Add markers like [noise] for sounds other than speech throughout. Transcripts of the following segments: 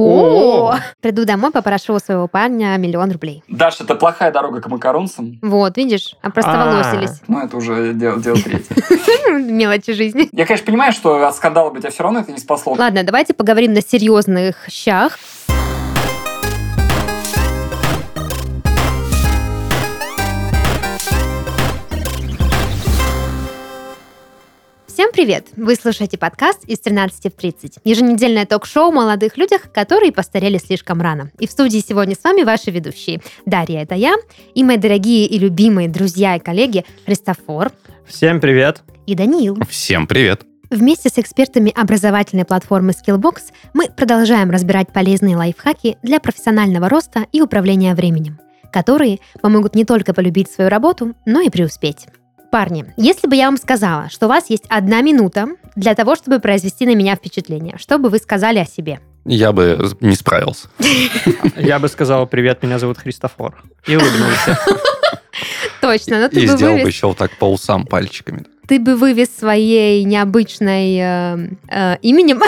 О, приду домой, попрошу у своего парня миллион рублей. Даш, это плохая дорога к макаронцам. Вот, видишь, опростоволосились. Ну, это уже дело, дело третье. [laughs] Мелочи жизни. Я, конечно, понимаю, что от скандала бы тебя все равно это не спасло. Ладно, давайте поговорим на серьезных щах. Всем привет! Вы слушаете подкаст из 13 в 30. Еженедельное ток-шоу о молодых людях, которые постарели слишком рано. И в студии сегодня с вами ваши ведущие. Дарья, это я, и мои дорогие и любимые друзья и коллеги Христофор. Всем привет! И Даниил. Всем привет! Вместе с экспертами образовательной платформы Skillbox мы продолжаем разбирать полезные лайфхаки для профессионального роста и управления временем, которые помогут не только полюбить свою работу, но и преуспеть. Парни, если бы я вам сказала, что у вас есть одна минута для того, чтобы произвести на меня впечатление, что бы вы сказали о себе? Я бы не справился. [laughs] Я бы сказал, привет, меня зовут Христофор. И улыбнулся. [laughs] Точно, но ты И бы сделал бы вывез, еще вот так по усам пальчиками. ты бы вывез своей необычной э, э, именем,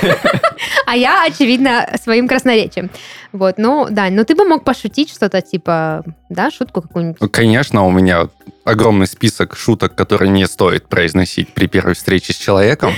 [laughs] а я, очевидно, своим красноречием. Вот, ну, да, но ты бы мог пошутить что-то типа, да, шутку какую-нибудь. Ну, Конечно, у меня огромный список шуток, которые не стоит произносить при первой встрече с человеком.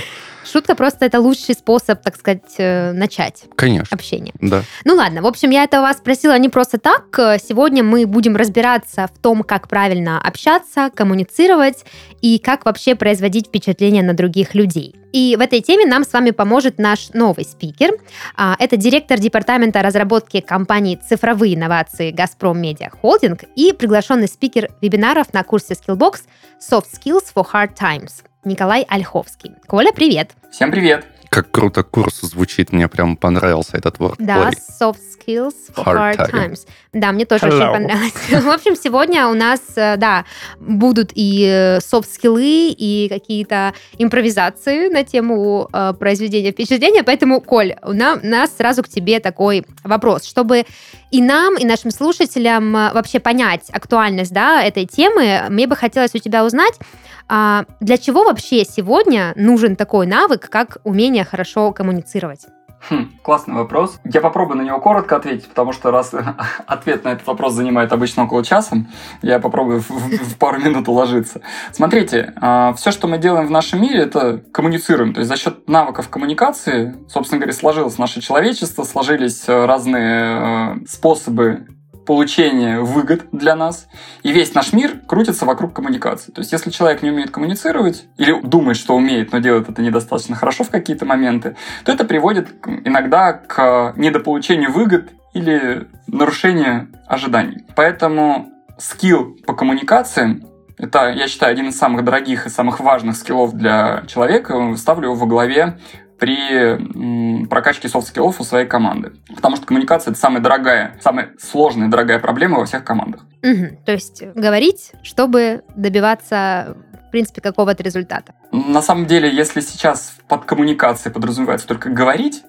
Шутка просто это лучший способ, так сказать, э, начать Конечно, общение. да. Ну ладно, в общем, я это у вас спросила не просто так. Э, Сегодня мы будем разбираться в том, как правильно общаться, коммуницировать и как вообще производить впечатление на других людей. И в этой теме нам с вами поможет наш новый спикер. А, Это директор департамента разработки компании «Цифровые инновации» «Газпром Медиа Холдинг» и приглашенный спикер вебинаров на курсе Skillbox «Soft Skills for Hard Times» Николай Ольховский. Коля, привет! Всем привет. Как круто курс звучит, мне прям понравился этот wordplay. Да, soft skills for hard, Hard times. Да, мне тоже Hello. очень понравилось. [laughs] В общем, сегодня у нас, э, да, будут и э, софт-скиллы, и какие-то импровизации на тему э, произведения впечатления. Поэтому, Коль, у на- у нас сразу к тебе такой вопрос, чтобы и нам, и нашим слушателям э, вообще понять актуальность да, этой темы, мне бы хотелось у тебя узнать, а, для чего вообще сегодня нужен такой навык, как умение хорошо коммуницировать? Хм, классный вопрос. Я попробую на него коротко ответить, потому что раз [laughs] ответ на этот вопрос занимает обычно около часа, я попробую в, в- пару минут уложиться. Смотрите, все, что мы делаем в нашем мире, это коммуницируем. То есть за счет навыков коммуникации, собственно говоря, сложилось наше человечество, сложились э, разные э, способы получения выгод для нас. И весь наш мир крутится вокруг коммуникации. То есть, если человек не умеет коммуницировать, или думает, что умеет, но делает это недостаточно хорошо в какие-то моменты, то это приводит иногда к недополучению выгод или нарушению ожиданий. Поэтому skill по коммуникациям это, я считаю, один из самых дорогих и самых важных skill ов для человека. Ставлю его во главе при прокачке soft skill ов у своей команды. Потому что коммуникация – это самая дорогая, самая сложная дорогая проблема во всех командах. Мгм. То есть говорить, чтобы добиваться, в принципе, какого-то результата. На самом деле, если сейчас под коммуникацией подразумевается только говорить,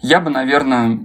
я бы, наверное,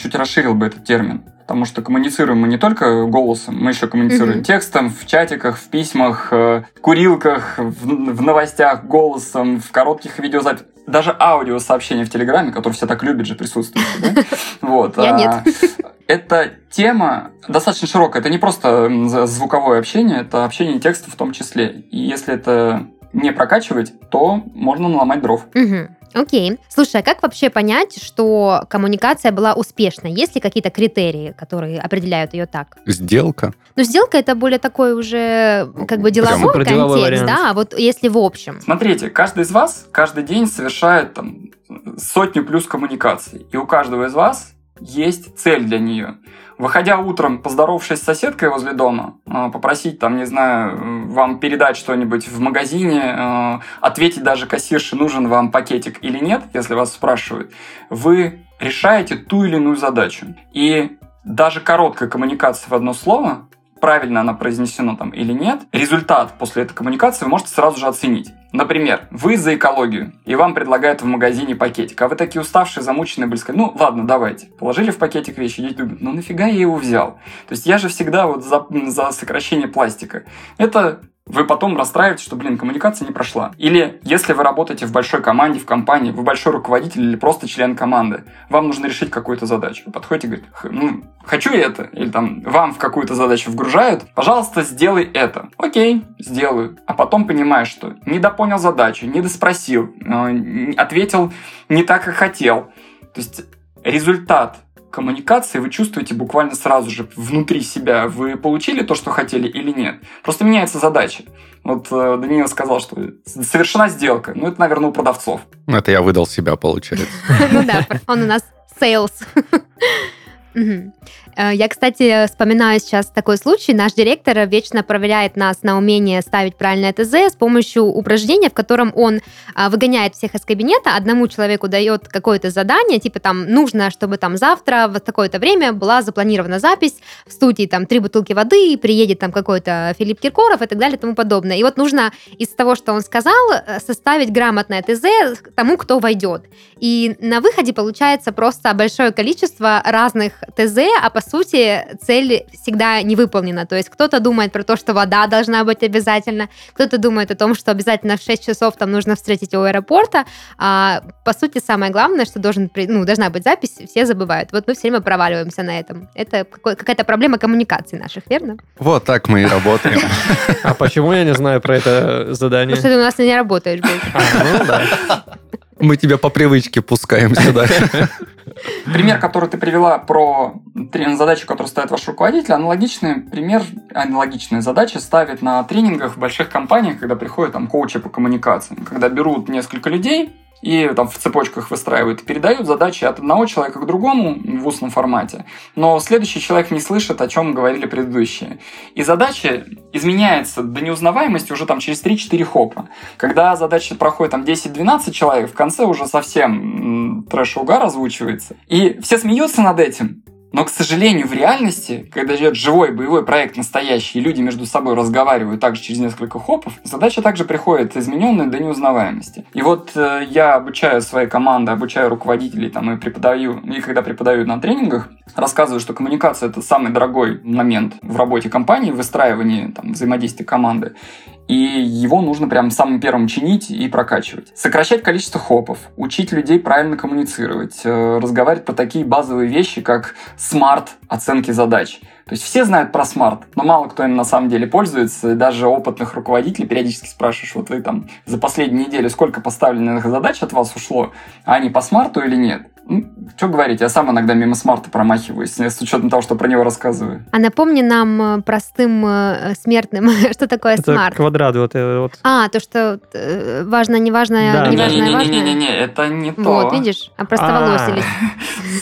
чуть расширил бы этот термин. Потому что коммуницируем мы не только голосом, мы еще коммуницируем Мгм. текстом, в чатиках, в письмах, э, в курилках, в, в новостях, голосом, в коротких видеозаписях. Даже аудиосообщения в Телеграме, которые все так любят же присутствуют. да? [laughs] Вот. Я а, нет. [laughs] Эта тема достаточно широкая. Это не просто звуковое общение, это общение текста в том числе. И если это не прокачивать, то можно наломать дров. Мгм. Окей. Слушай, а как вообще понять, что коммуникация была успешной? Есть ли какие-то критерии, которые определяют ее так? Сделка. Ну, сделка это более такой уже как бы деловой деловой контекст, вариант. да, а вот если в общем. Смотрите, каждый из вас каждый день совершает там, сотню плюс коммуникаций. И у каждого из вас есть цель для нее. Выходя утром, поздоровавшись с соседкой возле дома, э, попросить, там, не знаю, вам передать что-нибудь в магазине, э, ответить даже кассирше, нужен вам пакетик или нет, если вас спрашивают, вы решаете ту или иную задачу. И даже короткая коммуникация в одно слово, правильно она произнесена там или нет, результат после этой коммуникации вы можете сразу же оценить. Например, вы за экологию, и вам предлагают в магазине пакетик, а вы такие уставшие, замученные, были сказали, ну ладно, давайте. Положили в пакетик вещи, дети думают, ну нафига я его взял? То есть я же всегда вот за, за сокращение пластика. Это вы потом расстраиваетесь, что, блин, коммуникация не прошла. Или если вы работаете в большой команде, в компании, вы большой руководитель или просто член команды, вам нужно решить какую-то задачу. Подходите и говорите, ну, хочу это, или там вам в какую-то задачу вгружают, пожалуйста, сделай это. Окей, сделаю. А потом понимаешь, что недопонял задачу, недоспросил, э, ответил не так, как хотел. То есть результат коммуникации вы чувствуете буквально сразу же внутри себя, вы получили то, что хотели или нет. Просто меняется задача. Вот э, Даниил сказал, что совершена сделка. Ну, это, наверное, у продавцов. Ну, это я выдал себя, получается. [laughs] Ну да, он у нас sales. [laughs] Э, я, кстати, вспоминаю сейчас такой случай. Наш директор вечно проверяет нас на умение ставить правильное ТЗ с помощью упражнения, в котором он а, выгоняет всех из кабинета, одному человеку дает какое-то задание, типа там нужно, чтобы там завтра в такое-то время была запланирована запись в студии там три бутылки воды, приедет там какой-то Филипп Киркоров и так далее и тому подобное. И вот нужно из того, что он сказал, э, составить грамотное ТЗ тому, кто войдет. И на выходе получается просто большое количество разных ТЗ, а по сути, цель всегда не выполнена. То есть кто-то думает про то, что вода должна быть обязательно, кто-то думает о том, что обязательно в 6 часов там нужно встретить у аэропорта. А, по сути, самое главное, что должен, ну, должна быть запись, все забывают. Вот мы все время проваливаемся на этом. Это какая-то проблема коммуникации наших, верно? Вот так мы и работаем. А почему я не знаю про это задание? Потому что ты у нас не работаешь. А, ну. Мы тебя по привычке пускаем сюда. Пример, который ты привела про задачу, которую ставит ваш руководитель, аналогичный пример, аналогичные задачи ставит на тренингах в больших компаниях, когда приходят там коучи по коммуникациям. Когда берут несколько людей, и там в цепочках выстраивают, передают задачи от одного человека к другому в устном формате, но следующий человек не слышит, о чем говорили предыдущие. И задача изменяется до неузнаваемости уже там через 3-4 хопа. Когда задача проходит там 10-12 человек, в конце уже совсем трэш-угар озвучивается. И все смеются над этим, но, к сожалению, в реальности, когда идет живой боевой проект настоящий, и люди между собой разговаривают также через несколько хопов, задача также приходит измененная до неузнаваемости. И вот э, я обучаю свои команды, обучаю руководителей там, и преподаю, и когда преподаю на тренингах, рассказываю, что коммуникация – это самый дорогой момент в работе компании, в выстраивании там, взаимодействия команды и его нужно прям самым первым чинить и прокачивать. Сокращать количество hop ов, учить людей правильно коммуницировать, э, разговаривать по такие базовые вещи, как SMART оценки задач. То есть все знают про SMART, но мало кто им на самом деле пользуется. Даже опытных руководителей периодически спрашиваешь, вот вы там за последнюю неделю сколько поставленных задач от вас ушло, а они по SMART у или нет? Что говорить, я сам иногда мимо SMART а промахиваюсь, с учетом того, что про него рассказываю. А напомни нам, э, простым э, смертным, [laughs] что такое это SMART? квадрат вот, вот. А, то, что э, важно, не важно, Да. не важно, важно. Не-не-не, это не то. Вот, видишь, опростоволосились.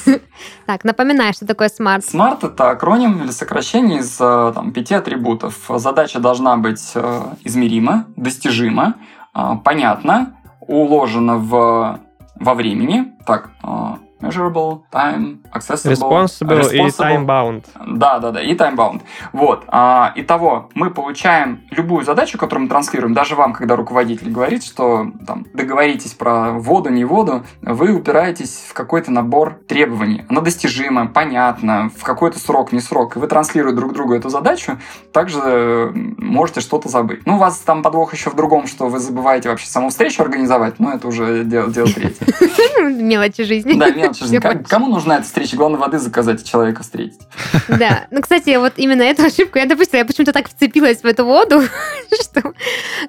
[laughs] Так, напоминай, что такое SMART. SMART – это акроним или сокращение из э, там, пяти атрибутов. Задача должна быть э, измерима, достижима, э, понятна, уложена в, во времени. Так, э, measurable, time, accessible, Responsible и responsible. time-bound. Да, да, да, и таймбаунд. Вот. А, итого, мы получаем любую задачу, которую мы транслируем, даже вам, когда руководитель говорит, что там, договоритесь про воду, не воду, вы упираетесь в какой-то набор требований. Она достижима, понятна, в какой-то срок, не срок. И вы транслируете друг другу эту задачу, также э, можете что-то забыть. Ну, у вас там подвох еще в другом, что вы забываете вообще саму встречу организовать, но это уже дело, дело третье. [laughs] Мелочи жизни. Да, Как- поняла. Кому нужна эта встреча? Главное, воды заказать и человека встретить. [laughs] Да. Ну, кстати, вот именно эту ошибку я допустила. Я почему-то так вцепилась в эту воду, [laughs] что...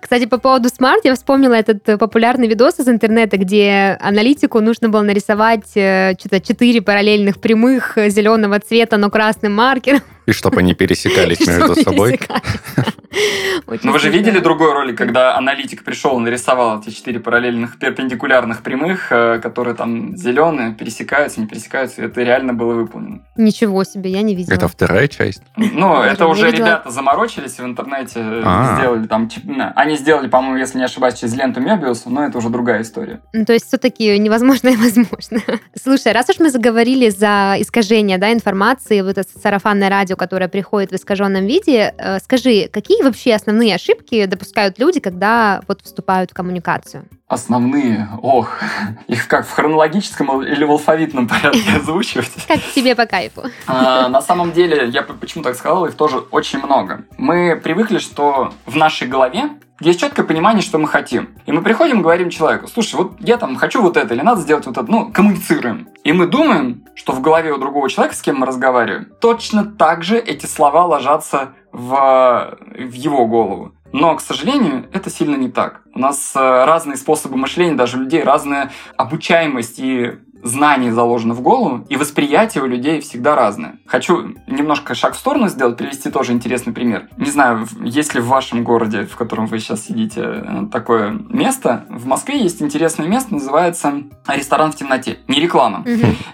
Кстати, по поводу смарт, я вспомнила этот э, популярный видос из интернета, где аналитику нужно было нарисовать э, что-то четыре параллельных прямых э, зеленого цвета, но красным маркером. И чтобы они пересекались между собой. Ну вы же видели другой ролик, когда аналитик пришел и нарисовал эти четыре параллельных перпендикулярных прямых, э, которые там зеленые, пересекаются, не пересекаются. Это реально было выполнено. Ничего себе, я не видела. Это вторая часть. Ну, это уже ребята заморочились в интернете, э, А. сделали там... Они сделали, по-моему, если не ошибаюсь, через ленту Мебиуса, но это уже другая история. Ну, То есть все-таки невозможно и возможно. [laughs] Слушай, раз уж мы заговорили за искажение да, информации, вот это сарафанное радио, которое приходит в искаженном виде. Э, скажи, какие вообще основные ошибки допускают люди, когда вот вступают в коммуникацию? Основные, ох, [laughs] их как в хронологическом или в алфавитном порядке [laughs] озвучивать? Как тебе по кайфу. А, на самом деле, я почему так сказал, их тоже очень много. Мы привыкли, что в нашей голове есть четкое понимание, что мы хотим. И мы приходим и говорим человеку, слушай, вот я там хочу вот это, или надо сделать вот это, ну, коммуницируем. И мы думаем, что в голове у другого человека, с кем мы разговариваем, точно так же эти слова ложатся в, в его голову. Но, к сожалению, это сильно не так. У нас э, разные способы мышления, даже у людей разная обучаемость и знаний заложено в голову, и восприятие у людей всегда разное. Хочу немножко шаг в сторону сделать, привести тоже интересный пример. Не знаю, есть ли в вашем городе, в котором вы сейчас сидите, э, такое место. В Москве есть интересное место, называется ресторан в темноте. Не реклама.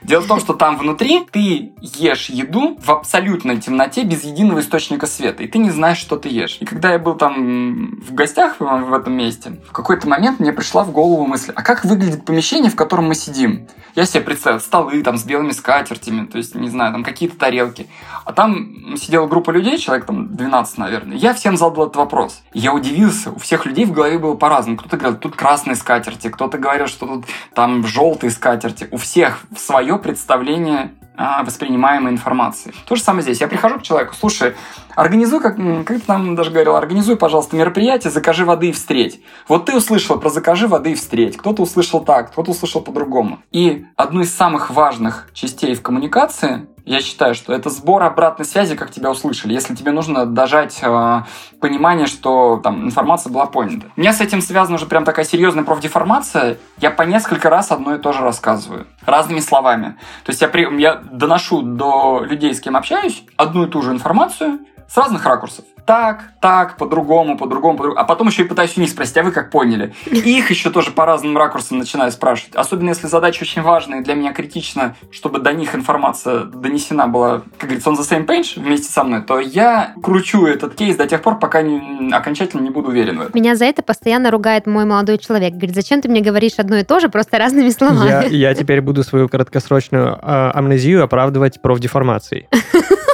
Дело в том, что там внутри ты ешь еду в абсолютной темноте, без единого источника света, и ты не знаешь, что ты ешь. И когда я был там в гостях в этом месте, в какой-то момент мне пришла в голову мысль, а как выглядит помещение, в котором мы сидим? Я себе представил столы там с белыми скатертями, то есть, не знаю, там какие-то тарелки. А там сидела группа людей, человек там 12, наверное. Я всем задал этот вопрос. Я удивился, у всех людей в голове было по-разному. Кто-то говорил, тут красные скатерти, кто-то говорил, что тут там желтые скатерти. У всех свое представление воспринимаемой информации. То же самое здесь. Я прихожу к человеку, слушай, организуй, как, как ты там даже говорил, организуй, пожалуйста, мероприятие, закажи воды и встреть. Вот ты услышал про закажи воды и встреть. Кто-то услышал так, кто-то услышал по-другому. И одну из самых важных частей в коммуникации я считаю, что это сбор обратной связи, как тебя услышали. Если тебе нужно дожать э, понимание, что там информация была понята. У меня с этим связана уже прям такая серьезная профдеформация. Я по несколько раз одно и то же рассказываю. Разными словами. То есть я, при, я доношу до людей, с кем общаюсь, одну и ту же информацию с разных ракурсов так, так, по-другому, по-другому, по-другому. А потом еще и пытаюсь у них спросить, а вы как поняли? И их еще тоже по разным ракурсам начинаю спрашивать. Особенно если задача очень важная и для меня критична, чтобы до них информация донесена была, как говорится, on the same page вместе со мной, то я кручу этот кейс до тех пор, пока не, окончательно не буду уверен в этом. Меня за это постоянно ругает мой молодой человек. Говорит, зачем ты мне говоришь одно и то же, просто разными словами? Я, я теперь буду свою краткосрочную э, амнезию оправдывать профдеформацией. [laughs]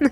[laughs] Ну,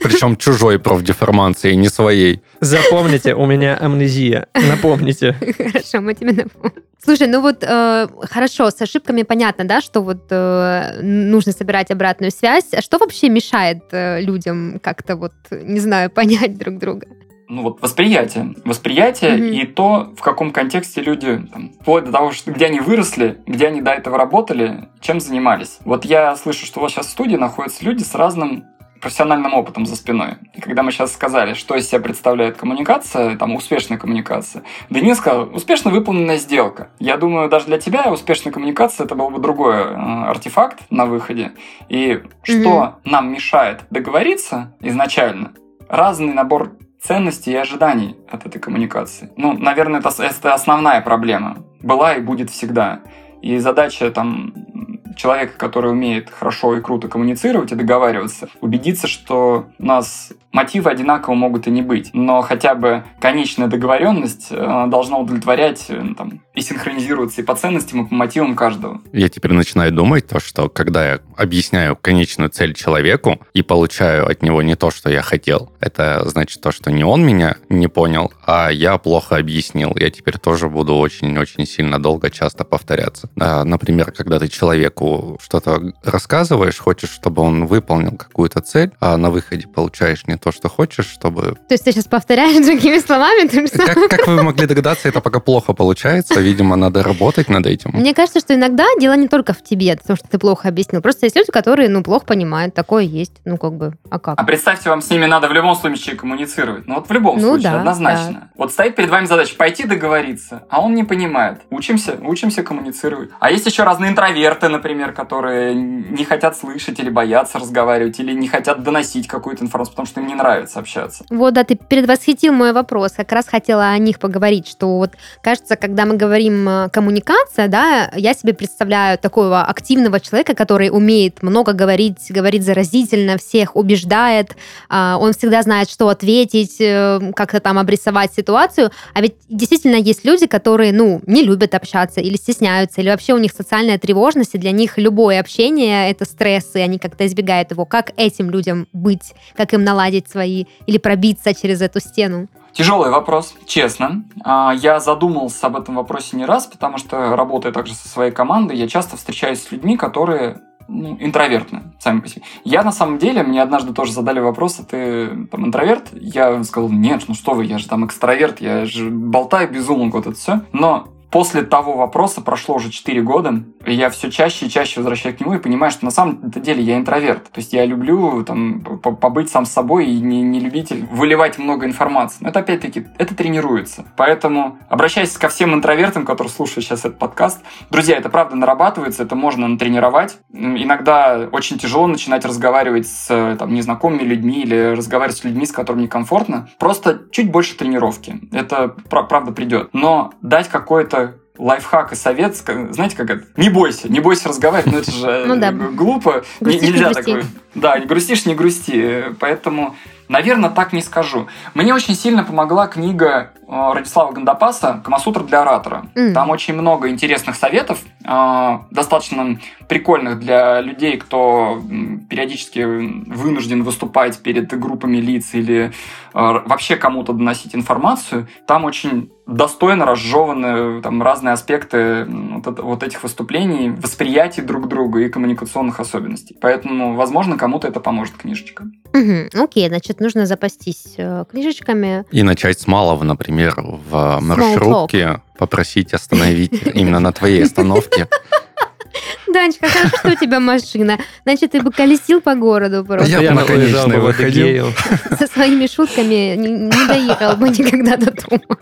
Причем чужой профдеформации, не своей. Запомните, у меня амнезия. Напомните. Хорошо, мы тебе напомним. Слушай, ну вот э, хорошо, с ошибками понятно, да, что вот э, нужно собирать обратную связь. А что вообще мешает э, людям как-то вот, не знаю, [laughs] понять друг друга? ну вот восприятие, восприятие mm-hmm. и то, в каком контексте люди, там, вплоть до того, что где они выросли, где они до этого работали, чем занимались. Вот я слышу, что у вас сейчас в студии находятся люди с разным профессиональным опытом за спиной. И когда мы сейчас сказали, что из себя представляет коммуникация, там, успешная коммуникация, Денис сказал, успешно выполненная сделка. Я думаю, даже для тебя успешная коммуникация это был бы другой э, артефакт на выходе. И что mm-hmm. нам мешает договориться изначально? Разный набор ценностей и ожиданий от этой коммуникации. Ну, наверное, это, это основная проблема. Была и будет всегда. И задача там человека, который умеет хорошо и круто коммуницировать и договариваться, убедиться, что у нас мотивы одинаково могут и не быть, но хотя бы конечная договоренность э, должна удовлетворять э, там, и синхронизироваться и по ценностям, и по мотивам каждого. Я теперь начинаю думать то, что когда я объясняю конечную цель человеку и получаю от него не то, что я хотел, это значит то, что не он меня не понял, а я плохо объяснил. Я теперь тоже буду очень-очень сильно долго, часто повторяться. Например, когда ты человеку что-то рассказываешь, хочешь, чтобы он выполнил какую-то цель, а на выходе получаешь не то, что хочешь, чтобы... То есть ты сейчас повторяешь другими словами? Как, как вы могли догадаться, это пока плохо получается. Видимо, надо работать над этим. Мне кажется, что иногда дело не только в тебе, потому что ты плохо объяснил. Просто есть люди, которые, ну, плохо понимают. Такое есть. Ну, как бы, а как? А представьте, вам с ними надо в любом случае коммуницировать. Ну, вот в любом ну, случае, да, однозначно. Да. Вот стоит перед вами задача пойти договориться, а он не понимает. Учимся, учимся коммуницировать. А есть еще разные интроверты, например, которые не хотят слышать или боятся разговаривать, или не хотят доносить какую-то информацию, потому что им не нравится общаться. Вот, да, ты предвосхитил мой вопрос. Как раз хотела о них поговорить, что вот, кажется, когда мы говорим э, коммуникация, да, я себе представляю такого активного человека, который умеет много говорить, говорит заразительно, всех убеждает, а, он всегда знает, что ответить, э, как-то там обрисовать ситуацию. А ведь действительно есть люди, которые, ну, не любят общаться или стесняются, или вообще у них социальная тревожность, и для них любое общение — это стресс, и они как-то избегают его. Как этим людям быть? Как им наладить свои или пробиться через эту стену? Тяжелый вопрос, честно. А, я задумался об этом вопросе не раз, потому что работая также со своей командой, я часто встречаюсь с людьми, которые ну, интровертны сами по себе. Я на самом деле, мне однажды тоже задали вопрос, а ты там интроверт? Я сказал, нет, ну что вы, я же там экстраверт, я же болтаю безумно, вот это все. Но После того вопроса прошло уже 4 года, и я все чаще и чаще возвращаюсь к нему и понимаю, что на самом деле я интроверт. То есть я люблю там, побыть сам с собой и не, не любитель выливать много информации. Но это опять-таки, это тренируется. Поэтому обращаясь ко всем интровертам, которые слушают сейчас этот подкаст, друзья, это правда нарабатывается, это можно натренировать. Иногда очень тяжело начинать разговаривать с там, незнакомыми людьми или разговаривать с людьми, с которыми некомфортно. Просто чуть больше тренировки. Это правда придет. Но дать какое-то лайфхак и совет, знаете, как это? Не бойся, не бойся разговаривать, но это же ну, да. глупо. Грустишь, Нельзя не такое. Да, не грустишь, не грусти. Поэтому, наверное, так не скажу. Мне очень сильно помогла книга э, Радислава Гандапаса «Камасутра для оратора». Mm. Там очень много интересных советов, э, достаточно прикольных для людей, кто периодически вынужден выступать перед группами лиц или э, вообще кому-то доносить информацию. Там очень достойно разжеваны там, разные аспекты вот, вот этих выступлений, восприятий друг друга и коммуникационных особенностей. Поэтому, возможно, кому-то это поможет книжечка. Угу, окей, значит, нужно запастись э, книжечками. И начать с малого, например, в маршрутке попросить остановить именно на твоей остановке. Данечка, хорошо, что у тебя машина. Значит, ты бы колесил по городу просто. Я, я на конечной выходил. Со своими шутками не, не доехал бы никогда до дома.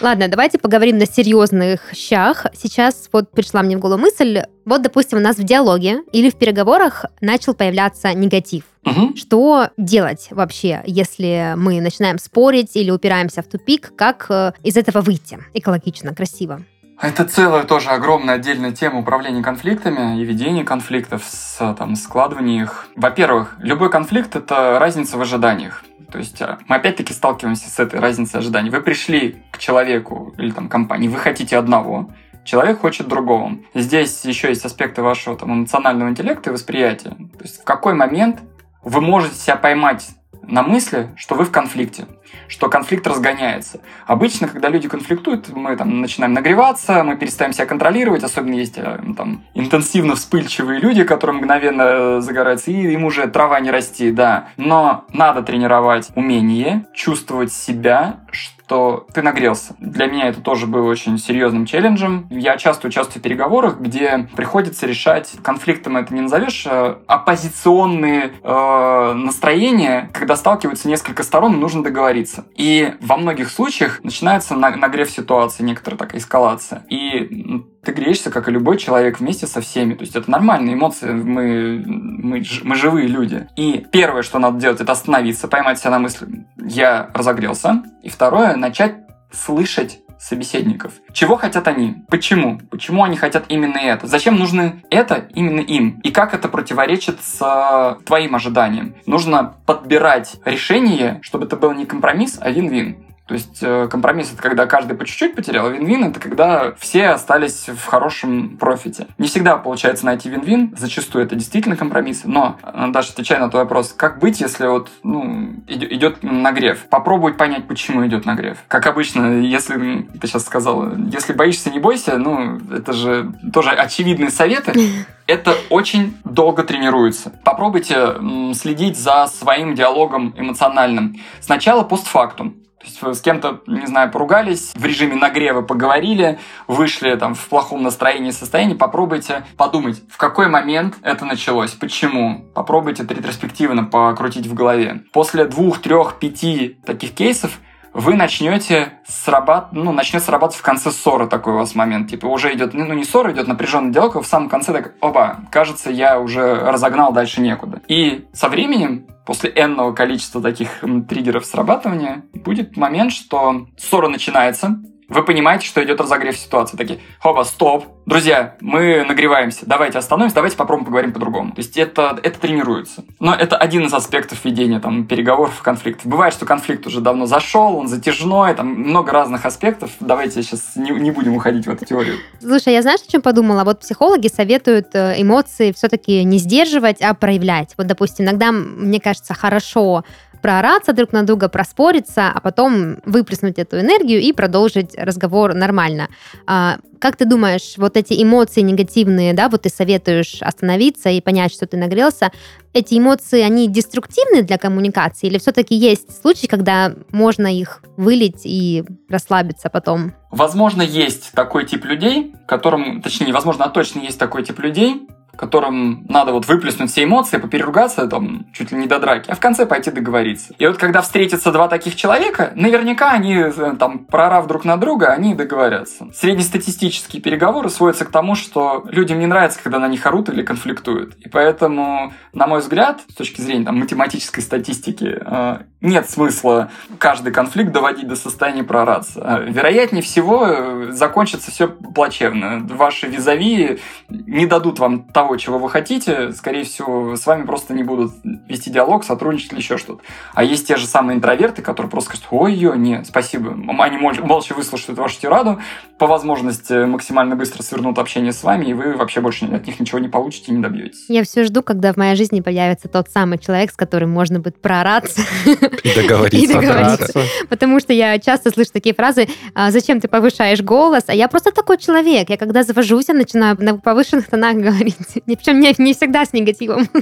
Ладно, давайте поговорим на серьезных щах. Сейчас вот пришла мне в голову мысль. Вот, допустим, у нас в диалоге или в переговорах начал появляться негатив. Угу. Что делать вообще, если мы начинаем спорить или упираемся в тупик? Как э, из этого выйти экологично, красиво? Это целая тоже огромная отдельная тема управления конфликтами и ведения конфликтов, с, там, складывания их. Во-первых, любой конфликт — это разница в ожиданиях. То есть а, мы опять-таки сталкиваемся с этой разницей ожиданий. Вы пришли к человеку или там компании, вы хотите одного, человек хочет другого. Здесь еще есть аспекты вашего там, эмоционального интеллекта и восприятия. То есть в какой момент вы можете себя поймать на мысли, что вы в конфликте, что конфликт разгоняется. Обычно, когда люди конфликтуют, мы там начинаем нагреваться, мы перестаем себя контролировать, особенно есть э, там интенсивно вспыльчивые люди, которые мгновенно э, загораются, и им уже трава не расти, да. Но надо тренировать умение чувствовать себя, что ты нагрелся. Для меня это тоже было очень серьезным челленджем. Я часто участвую в переговорах, где приходится решать, конфликтом это не назовешь, а оппозиционные э, настроения, когда сталкиваются несколько сторон, нужно договориться. И во многих случаях начинается нагрев ситуации, некоторая такая эскалация. И ты греешься, как и любой человек, вместе со всеми. То есть это нормальные эмоции, мы, мы, мы живые люди. И первое, что надо делать, это остановиться, поймать себя на мысли, я разогрелся. И второе, начать слышать собеседников. Чего хотят они? Почему? Почему они хотят именно это? Зачем нужно это именно им? И как это противоречит с твоим ожиданиям? Нужно подбирать решение, чтобы это был не компромисс, а вин-вин. То есть э, компромисс это когда каждый по чуть-чуть потерял, а вин-вин это когда все остались в хорошем профите. Не всегда получается найти вин-вин, зачастую это действительно компромисс, но, э, даже отвечая на твой вопрос, как быть, если вот ну, идет нагрев? Попробовать понять, почему идет нагрев. Как обычно, если ты сейчас сказал, если боишься, не бойся, ну, это же тоже очевидные советы. [laughs] Это очень долго тренируется. Попробуйте следить за своим диалогом эмоциональным. Сначала постфактум. То есть с кем-то, не знаю, поругались, в режиме нагрева поговорили, вышли там в плохом настроении, состоянии, попробуйте подумать, в какой момент это началось, почему. Попробуйте это ретроспективно покрутить в голове. После двух, трех, пяти таких кейсов вы начнете срабат... ну, начнет срабатывать в конце ссоры такой у вас момент. Типа уже идет, ну не ссора, идет напряженный диалог, а в самом конце так, опа, кажется, я уже разогнал, дальше некуда. И со временем после энного количества таких триггеров срабатывания, будет момент, что ссора начинается, вы понимаете, что идет разогрев ситуации. Такие, хоба, стоп, друзья, мы нагреваемся, давайте остановимся, давайте попробуем поговорим по-другому. То есть это, это тренируется. Но это один из аспектов ведения там, переговоров и конфликтов. Bывает, что конфликт уже давно зашел, он затяжной, там много разных аспектов. Давайте сейчас не, не будем уходить в эту теорию. Слушай, я знаешь, о чем подумала? Вот психологи советуют э, эмоции все-таки не сдерживать, а проявлять. Вот, допустим, иногда, мне кажется, хорошо проораться друг на друга, проспориться, а потом выплеснуть эту энергию и продолжить разговор нормально. А, как ты думаешь, вот эти эмоции негативные, да, вот ты советуешь остановиться и понять, что ты нагрелся, эти эмоции, они деструктивны для коммуникации или все-таки есть случаи, когда можно их вылить и расслабиться потом? Возможно, есть такой тип людей, которым, точнее, возможно, а точно есть такой тип людей, которым надо вот выплеснуть все эмоции, попереругаться там чуть ли не до драки, а в конце пойти договориться. И вот когда встретятся два таких человека, наверняка они, э, там, прорав друг на друга, они договорятся. Среднестатистические переговоры сводятся к тому, что людям не нравится, когда на них орут или конфликтуют. И поэтому, на мой взгляд, с точки зрения там, математической статистики, э, нет смысла каждый конфликт доводить до состояния прораться. Э, вероятнее всего, закончится все плачевно. Ваши визави не дадут вам того того, чего вы хотите, скорее всего, с вами просто не будут вести диалог, сотрудничать или еще что-то. А есть те же самые интроверты, которые просто скажут, ой, ё, не, спасибо. Они молча выслушают вашу тираду, по возможности максимально быстро свернут общение с вами, и вы вообще больше от них ничего не получите и не добьетесь. Я все жду, когда в моей жизни появится тот самый человек, с которым можно будет проораться. И договориться. [laughs] И договориться. Потому что я часто слышу такие фразы, «А зачем ты повышаешь голос? А я просто такой человек. Я когда завожусь, я начинаю на повышенных тонах [laughs] говорить. Причем не, не всегда с негативом. [laughs]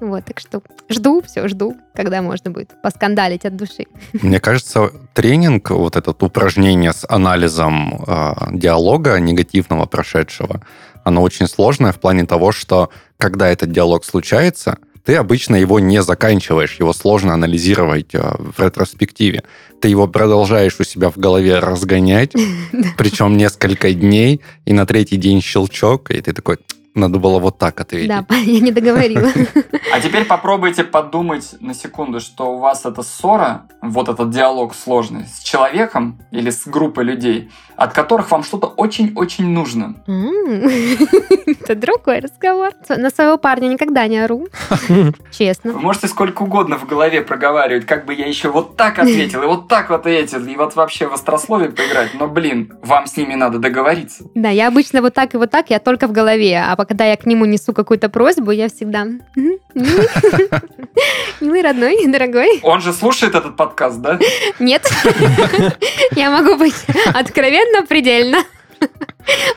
Вот, так что жду, все жду, когда можно будет поскандалить от души. Мне кажется, тренинг, вот это упражнение с анализом э, диалога негативного прошедшего, оно очень сложное в плане того, что когда этот диалог случается, ты обычно его не заканчиваешь, его сложно анализировать э, в ретроспективе. Ты его продолжаешь у себя в голове разгонять, [laughs] причем несколько дней, и на третий день щелчок, и ты такой, надо было вот так ответить. Да, [laughs] я не договорила. А теперь попробуйте подумать на секунду, что у вас эта ссора, вот этот диалог сложный, с человеком или с группой людей, от которых вам что-то очень-очень нужно. [laughs] Это другой разговор. На своего парня никогда не ору. [laughs] Честно. Вы можете сколько угодно в голове проговаривать, как бы я еще вот так ответил, и вот так вот ответил, и вот вообще в острословие поиграть. Но, блин, вам с ними надо договориться. Да, я обычно вот так и вот так, я только в голове. А когда я к нему несу какую-то просьбу, я всегда... [laughs] Милый, родной, дорогой. Он же слушает этот подкаст, да? Нет. [laughs] Я могу быть откровенно предельно.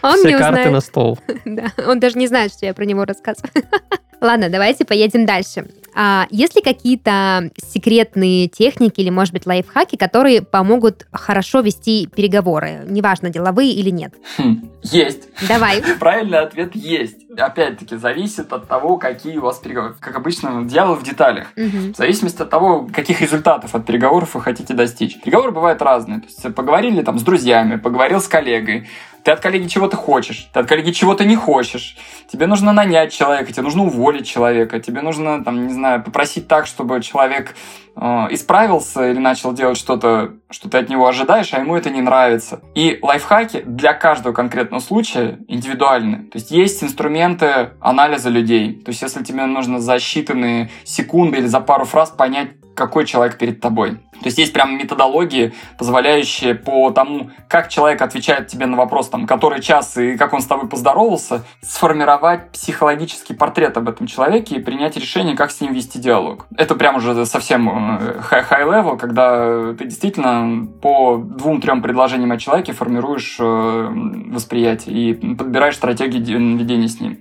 Он Все не карты узнает. на стол. Да, он даже не знает, что я про него рассказываю. [laughs] Ладно, давайте поедем дальше. А есть ли какие-то секретные техники или, может быть, лайфхаки, которые помогут хорошо вести переговоры, неважно, деловые или нет? Хм, есть. Давай. [laughs] Правильный ответ есть. Опять-таки, зависит от того, какие у вас переговоры. Как обычно, дьявол в деталях. Угу. В зависимости от того, каких результатов от переговоров вы хотите достичь. Переговоры бывают разные. То есть поговорили там с друзьями, поговорил с коллегой, ты от коллеги чего-то хочешь, ты от коллеги чего-то не хочешь. Тебе нужно нанять человека, тебе нужно уволить человека, тебе нужно, там, не знаю, попросить так, чтобы человек э, исправился или начал делать что-то, что ты от него ожидаешь, а ему это не нравится. И лайфхаки для каждого конкретного случая индивидуальны. То есть есть инструменты анализа людей. То есть если тебе нужно за считанные секунды или за пару фраз понять, какой человек перед тобой. То есть есть прям методологии, позволяющие по тому, как человек отвечает тебе на вопрос, там, который час и как он с тобой поздоровался, сформировать психологический портрет об этом человеке и принять решение, как с ним вести диалог. Это прям уже совсем э, high-level, когда ты действительно по двум-трем предложениям о человеке формируешь э, восприятие и подбираешь стратегию ведения с ним.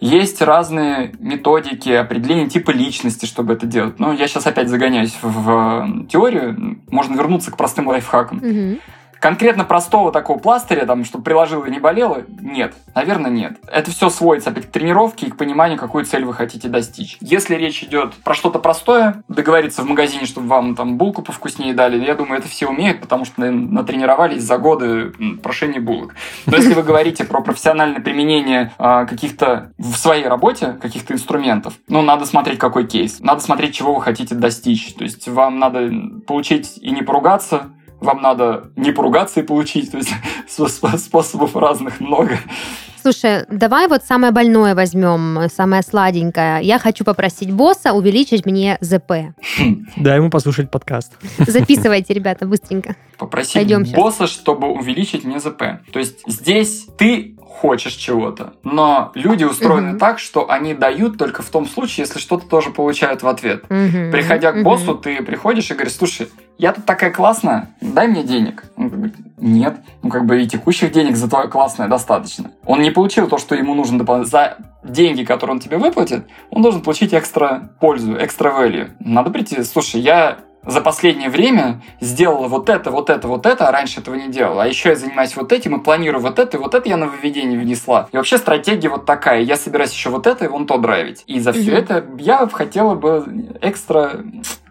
Есть разные методики определения типа личности, чтобы это делать. Но я сейчас опять загоняюсь в, теорию. Можно вернуться к простым лайфхакам. Угу. Конкретно простого такого пластыря, там, чтобы приложил и не болело, нет. Наверное, нет. Это все сводится опять к тренировке и к пониманию, какую цель вы хотите достичь. Если речь идет про что-то простое, договориться в магазине, чтобы вам там булку повкуснее дали, я думаю, это все умеют, потому что натренировались за годы прошения булок. Но если вы говорите про профессиональное применение э, каких-то в своей работе, каких-то инструментов, ну, надо смотреть, какой кейс. Надо смотреть, чего вы хотите достичь. То есть вам надо получить и не поругаться, вам надо не поругаться и получить. То есть [laughs] способов разных много. Слушай, давай вот самое больное возьмем, самое сладенькое. Я хочу попросить босса увеличить мне ЗП. Дай ему послушать подкаст. Записывайте, ребята, быстренько. Попросить Пойдем босса, сейчас. чтобы увеличить мне ЗП. То есть здесь ты хочешь чего-то, но люди устроены угу. так, что они дают только в том случае, если что-то тоже получают в ответ. Угу. Приходя к боссу, угу. ты приходишь и говоришь, слушай, я тут такая классная, дай мне денег. Он говорит, нет, ну как бы и текущих денег за твое классное достаточно. Он не получил то, что ему нужно дополнительно. За деньги, которые он тебе выплатит, он должен получить экстра пользу, экстра value. Надо прийти, слушай, я за последнее время сделала вот это, вот это, вот это, а раньше этого не делала. А еще я занимаюсь вот этим и планирую вот это, и вот это я нововведение внесла. И вообще стратегия вот такая. Я собираюсь еще вот это и вон то драйвить. И за все это я хотела бы экстра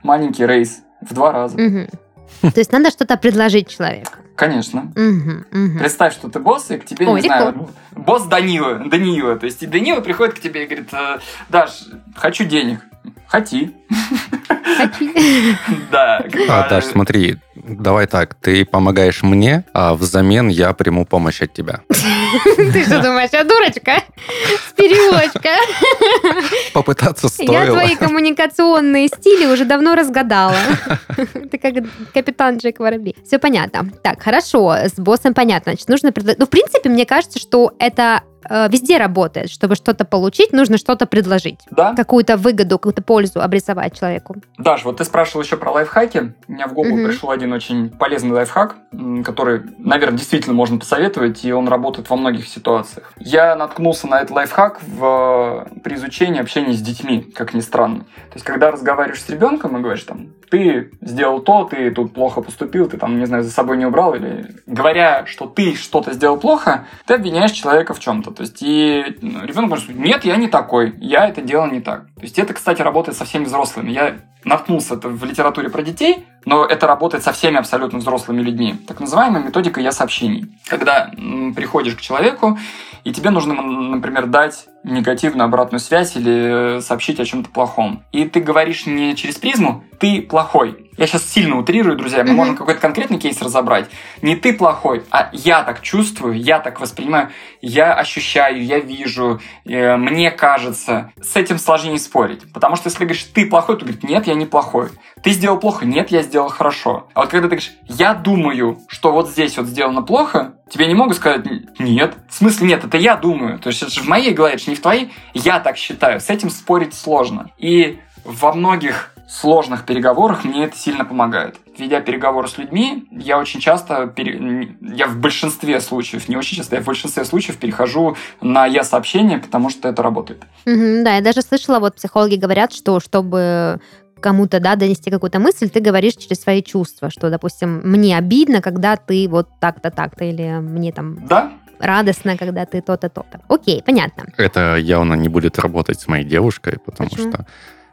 маленький рейс в два раза. То есть надо что-то предложить человеку. Конечно. Угу, угу. Представь, что ты босс, и к тебе, не легко. знаю, босс Данила, Данила. То есть и Данила приходит к тебе и говорит, «Э, Даш, хочу денег. Хоти. Хоти. [laughs] Да. А, Даш, смотри, давай так, ты помогаешь мне, а взамен я приму помощь от тебя. [laughs] [laughs] Ты что думаешь, я дурочка? [laughs] С переулочка. [laughs] Попытаться стоило. Я твои коммуникационные стили уже давно разгадала. Ты как капитан Джек Воробей. Все понятно. Так, хорошо, с боссом понятно. Значит, нужно... Ну, в принципе, мне кажется, что это Э, везде работает. Чтобы что-то получить, нужно что-то предложить. Да. Какую-то выгоду, какую-то пользу обрисовать человеку. Даш, вот ты спрашивал еще про лайфхаки. У меня в голову угу. пришел один очень полезный лайфхак, который, наверное, действительно можно посоветовать, и он работает во многих ситуациях. Я наткнулся на этот лайфхак в, при изучении общения с детьми, как ни странно. То есть, когда разговариваешь с ребенком и говоришь там, ты сделал то, ты тут плохо поступил, ты там, не знаю, за собой не убрал, или говоря, что ты что-то сделал плохо, ты обвиняешь человека в чем-то. То есть, и ну, ребенок может сказать, нет, я не такой, я это делал не так. То есть, это, кстати, работает со всеми взрослыми. Я наткнулся это в литературе про детей, но это работает со всеми абсолютно взрослыми людьми. Так называемая методика «я сообщений». Когда приходишь к человеку, и тебе нужно, например, дать негативную обратную связь или сообщить о чем-то плохом. И ты говоришь не через призму «ты плохой». Я сейчас сильно утрирую, друзья, мы mm-hmm. можем какой-то конкретный кейс разобрать. Не ты плохой, а я так чувствую, я так воспринимаю, я ощущаю, я вижу, э, мне кажется. С этим сложнее спорить. Потому что если говоришь «ты плохой», то говорит «нет, я не плохой». Ты сделал плохо? Нет, я сделал хорошо. А вот когда ты говоришь «я думаю, что вот здесь вот сделано плохо», тебе не могут сказать «нет». В смысле нет, это я думаю. То есть это же в моей голове, это же не в твоей. Я так считаю. С этим спорить сложно. И во многих сложных переговорах мне это сильно помогает. Ведя переговоры с людьми, я очень часто, пере... я в большинстве случаев, не очень часто, я в большинстве случаев перехожу на я-сообщение, потому что это работает. Угу, да, я даже слышала, вот психологи говорят, что чтобы кому-то, да, донести какую-то мысль, ты говоришь через свои чувства, что, допустим, мне обидно, когда ты вот так-то, так-то, или мне там... Да, радостно, когда ты то-то, то-то. Окей, понятно. Это явно не будет работать с моей девушкой, потому Почему? что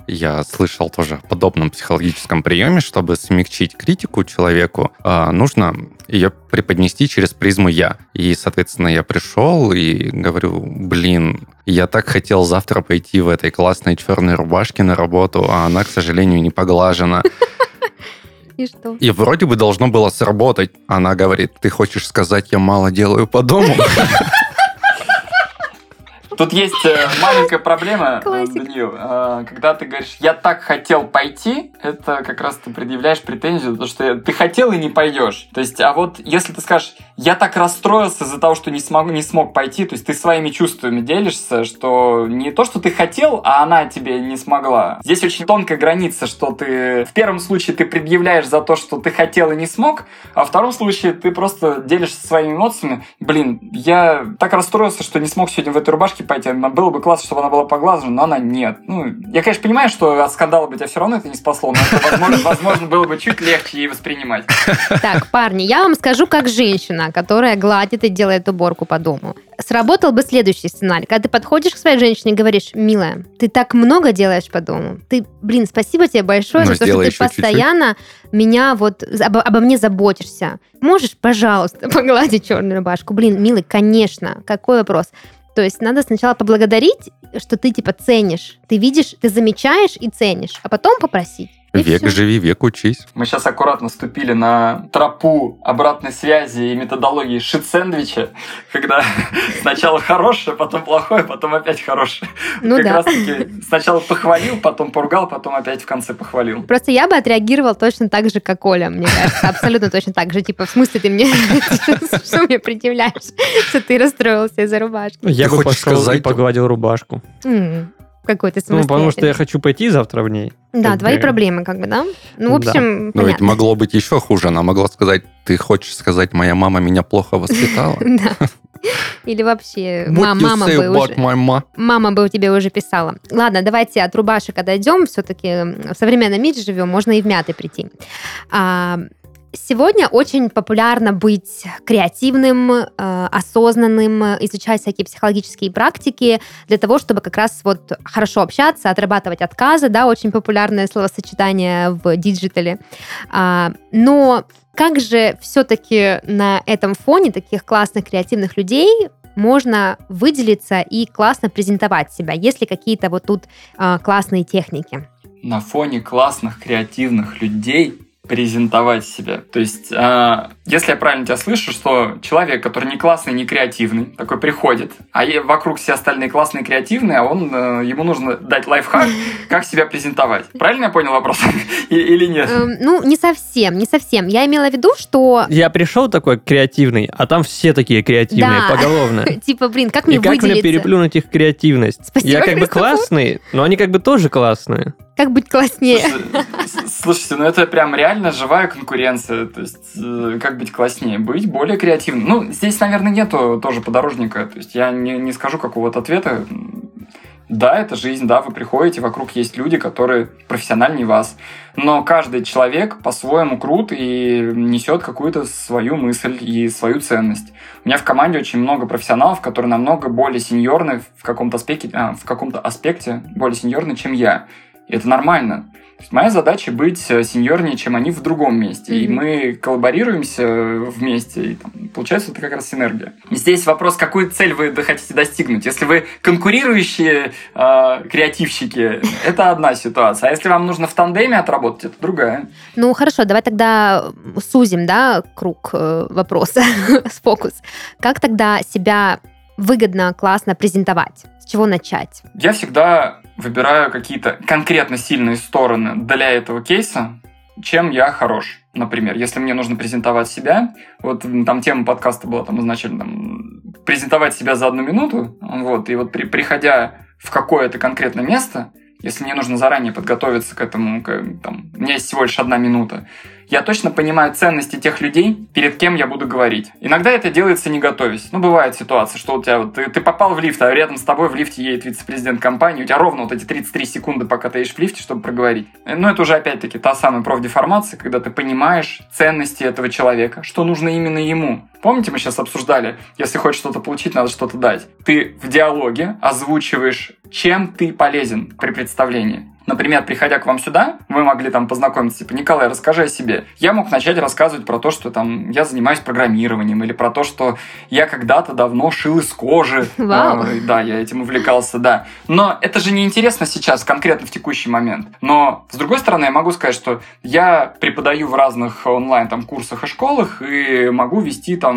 я слышал тоже о подобном психологическом приеме, чтобы смягчить критику человеку, а, нужно ее преподнести через призму «я». И, соответственно, я пришел и говорю, блин, я так хотел завтра пойти в этой классной черной рубашке на работу, а она, к сожалению, не поглажена. [laughs] И что? И вроде бы должно было сработать. Она говорит, ты хочешь сказать, я мало делаю по дому? [laughs] Тут есть э, маленькая проблема, э, Данил. Э, когда ты говоришь, я так хотел пойти, это как раз ты предъявляешь претензию, потому что ты хотел и не пойдешь. То есть, а вот если ты скажешь, я так расстроился из-за того, что не, смог, не смог пойти, то есть ты своими чувствами делишься, что не то, что ты хотел, а она тебе не смогла. Здесь очень тонкая граница, что ты в первом случае ты предъявляешь за то, что ты хотел и не смог, а во втором случае ты просто делишься своими эмоциями. Блин, я так расстроился, что не смог сегодня в этой рубашке пойти. Было бы классно, чтобы она была поглажена, но она нет. Ну, я, конечно, понимаю, что от скандала бы тебя все равно это не спасло, но это, возможно, [laughs] возможно, было бы чуть легче ей воспринимать. Так, парни, я вам скажу как женщина, которая гладит и делает уборку по дому. Сработал бы следующий сценарий. Когда ты подходишь к своей женщине и говоришь, милая, ты так много делаешь по дому. Ты, блин, спасибо тебе большое за то, что ты еще чуть-чуть. постоянно меня вот обо, обо мне заботишься. Можешь, пожалуйста, [laughs] погладить черную рубашку? Блин, милый, конечно. Какой вопрос? То есть надо сначала поблагодарить, что ты типа ценишь. Ты видишь, ты замечаешь и ценишь, а потом попросить. И Век всё. живи, век учись. Мы сейчас аккуратно ступили на тропу обратной связи и методологии шит-сэндвича, когда [laughs] сначала хорошее, потом плохое, потом опять хорошее. Ну как да. раз таки сначала похвалил, потом поругал, потом опять в конце похвалил. Просто я бы отреагировал точно так же, как Оля, мне кажется. Абсолютно точно так же. Типа, в смысле ты мне... [laughs] Что мне предъявляешь? Что ты расстроился из-за рубашки? Я бы пошел и сказать- погладил рубашку. М, Какой ты Ну, потому что я самостоятельный. хочу пойти завтра в ней. Да, как твои бы. проблемы, как бы, да? Ну, в Да. общем, Но ведь понятно. могло быть еще хуже. Она могла сказать, ты хочешь сказать, моя мама меня плохо воспитала? [laughs] Да. Или вообще, What мама бы уже... Мама бы тебе уже писала. Ладно, давайте от рубашек отойдем. Все-таки в современном мире живем, можно и в мятой прийти. Сегодня очень популярно быть креативным, э, осознанным, изучать всякие психологические практики для того, чтобы как раз вот хорошо общаться, отрабатывать отказы, да, очень популярное словосочетание в digital е. А, Но как же все-таки на этом фоне таких классных креативных людей можно выделиться и классно презентовать себя? Есть ли какие-то вот тут а, классные техники? На фоне классных, креативных людей презентовать себя. То есть, э, если я правильно тебя слышу, что человек, который не классный, не креативный, такой приходит, а вокруг все остальные классные, креативные, а он, э, ему нужно дать лайфхак, [laughs] как себя презентовать. Правильно я понял вопрос? [laughs] Или нет? Эм, Ну, не совсем, не совсем. Я имела в виду, что Я пришел такой креативный, а там все такие креативные, Да. поголовно. [laughs] типа, блин, как мне И как мне выделиться? переплюнуть их креативность? Спасибо, Я как бы классный, но они как бы тоже классные. Как быть класснее? Слушай, с- Слушайте, ну это прям реально живая конкуренция. То есть, э, как быть класснее? Быть более креативным. Ну, здесь, наверное, нету тоже подорожника. То есть, я не, не скажу какого-то ответа. Да, это жизнь, да, вы приходите, вокруг есть люди, которые профессиональнее вас. Но каждый человек по-своему крут и несет какую-то свою мысль и свою ценность. У меня в команде очень много профессионалов, которые намного более сеньорны в каком-то аспекте, а, в каком-то аспекте более сеньорны, чем я. И это нормально. Моя задача быть э, сеньорнее, чем они в другом месте. И Мгм. мы коллаборируемся вместе, и там, получается это как раз синергия. Здесь вопрос, какую цель вы хотите достигнуть. Если вы конкурирующие э, креативщики, [laughs] это одна ситуация. А если вам нужно в тандеме отработать, это другая. Ну, хорошо, давай тогда сузим, да, круг э, вопроса, [laughs] фокус. Как тогда себя выгодно, классно презентовать? С чего начать? Я всегда выбираю какие-то конкретно сильные стороны для этого кейса, чем я хорош. Например, если мне нужно презентовать себя, вот там тема подкаста была там изначально там, презентовать себя за одну минуту, вот, и вот при- приходя в какое-то конкретное место, если мне нужно заранее подготовиться к этому, к- там, у меня есть всего лишь одна минута, я точно понимаю ценности тех людей, перед кем я буду говорить. Иногда это делается не готовясь. Ну, бывает ситуация, что у тебя вот, ты, ты попал в лифт, а рядом с тобой в лифте едет вице-президент компании, у тебя ровно вот эти 33 секунды, пока ты едешь в лифте, чтобы проговорить. Ну, это уже опять-таки та самая профдеформация, когда ты понимаешь ценности этого человека, что нужно именно ему. Помните, мы сейчас обсуждали, если хочешь что-то получить, надо что-то дать. Ты в диалоге озвучиваешь, чем ты полезен при представлении. Например, приходя к вам сюда, вы могли там познакомиться, типа, Николай, расскажи о себе. Я мог начать рассказывать про то, что там я занимаюсь программированием, или про то, что я когда-то давно шил из кожи. [laughs] Вау. А, да, я этим увлекался, да. Но это же не интересно сейчас, конкретно в текущий момент. Но, с другой стороны, я могу сказать, что я преподаю в разных онлайн там курсах и школах, и могу вести там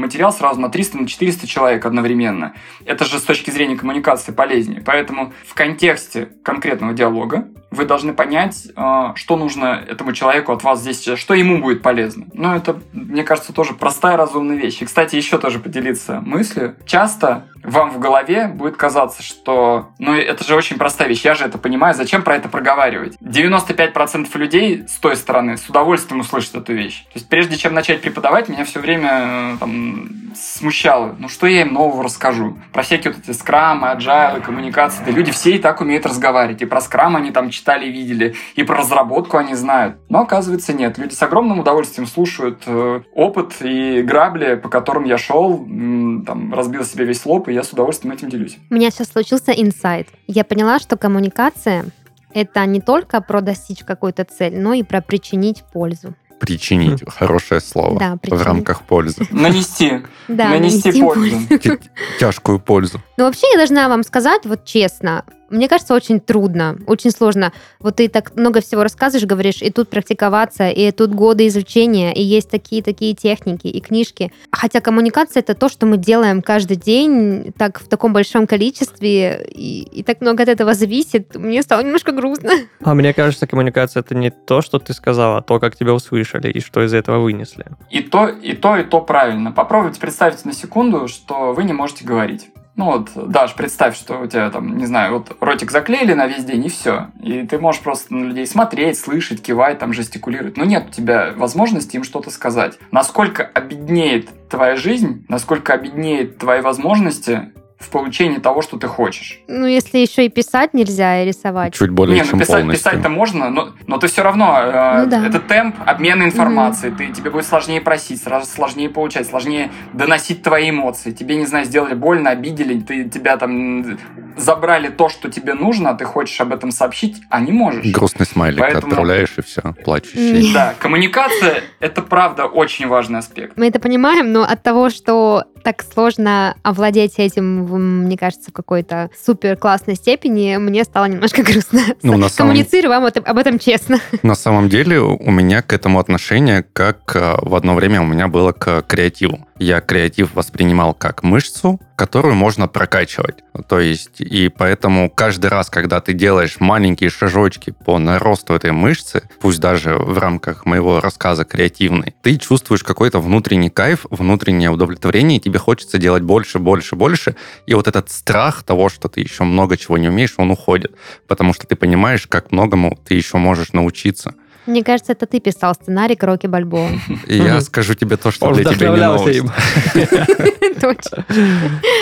материал сразу на 300, на 400 человек одновременно. Это же с точки зрения коммуникации полезнее. Поэтому в контексте конкретного диалога вы должны понять, э, что нужно этому человеку от вас здесь, что ему будет полезно. Ну, это, мне кажется, тоже простая разумная вещь. И, кстати, еще тоже поделиться мыслью. Часто вам в голове будет казаться, что, ну, это же очень простая вещь, я же это понимаю, зачем про это проговаривать? 95% людей с той стороны с удовольствием услышат эту вещь. То есть прежде чем начать преподавать, меня все время э, там, смущало. Ну, что я им нового расскажу? Про всякие вот эти скрамы, agile, коммуникации. Да люди все и так умеют разговаривать. И про скрам они там читали, видели, и про разработку они знают. Но оказывается нет. Люди с огромным удовольствием слушают э, опыт и грабли, по которым я шел, там, разбил себе весь лоб, и я с удовольствием этим делюсь. У меня сейчас случился инсайт. Я поняла, что коммуникация это не только про достичь какой-то цель, но и про причинить пользу. Причинить. Хорошее слово. Да, В причинить. рамках пользы. Нанести. Да, Нанести нанести пользу. Тя- Тяжкую пользу. Но вообще я должна вам сказать, вот честно, мне кажется, очень трудно, очень сложно. Вот ты так много всего рассказываешь, говоришь, и тут практиковаться, и тут годы изучения, и есть такие-такие техники и книжки. Хотя коммуникация — это то, что мы делаем каждый день, так в таком большом количестве, и, и так много от этого зависит. Мне стало немножко грустно. А мне кажется, коммуникация это не то, что ты сказала, а то, как тебя услышали и что из этого вынесли. И то, и то, и то правильно. Попробуйте представить на секунду, что вы не можете говорить. Ну вот, Даш, представь, что у тебя там, не знаю, вот ротик заклеили на весь день, и все. И ты можешь просто на людей смотреть, слышать, кивать, там, жестикулировать. Но нет у тебя возможности им что-то сказать. Насколько обеднеет твоя жизнь, насколько обеднеет твои возможности в получении того, что ты хочешь. Ну, если еще и писать нельзя, и рисовать. Чуть более Не, ну чем писать, полностью. писать-то можно, но, но ты все равно, э, Ну да. это темп обмена информацией, ты, тебе будет сложнее просить, сразу сложнее получать, сложнее доносить твои эмоции. Тебе, не знаю, сделали больно, обидели, ты, тебя там забрали то, что тебе нужно, а ты хочешь об этом сообщить, а не можешь. Грустный смайлик Поэтому- отправляешь, и все, плачущий. Да, коммуникация – это правда очень важный аспект. Мы это понимаем, но от того, что так сложно овладеть этим, мне кажется, в какой-то супер классной степени, мне стало немножко [laughs] грустно. Ну, на самом- Коммуницирую вам об этом честно. [laughs] На самом деле у меня к этому отношение, как э, в одно время у меня было к креативу. Я креатив воспринимал как мышцу, которую можно прокачивать. То есть, и поэтому каждый раз, когда ты делаешь маленькие шажочки по наросту этой мышцы, пусть даже в рамках моего рассказа креативный, ты чувствуешь какой-то внутренний кайф, внутреннее удовлетворение, и тебе хочется делать больше, больше, больше. И вот этот страх того, что ты еще много чего не умеешь, он уходит. Потому что ты понимаешь, как многому ты еще можешь научиться. Мне кажется, это ты писал сценарий к Рокки Бальбоа. И я скажу тебе то, что для тебя не новость. им. [laughs] Точно.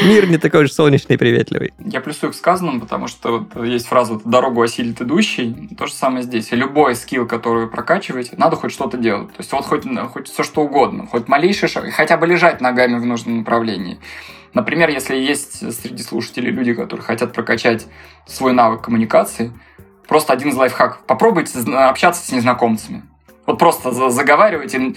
Мир не такой же солнечный и приветливый. Я плюсую к сказанному, потому что есть фраза вот, «дорогу осилит идущий». То же самое здесь. Любой скилл, который вы прокачиваете, надо хоть что-то делать. То есть вот хоть, хоть все что угодно, хоть малейший шаг, хотя бы лежать ногами в нужном направлении. Например, если есть среди слушателей люди, которые хотят прокачать свой навык коммуникации, просто один из лайфхаков. Попробуйте общаться с незнакомцами. Вот просто за- заговаривайте,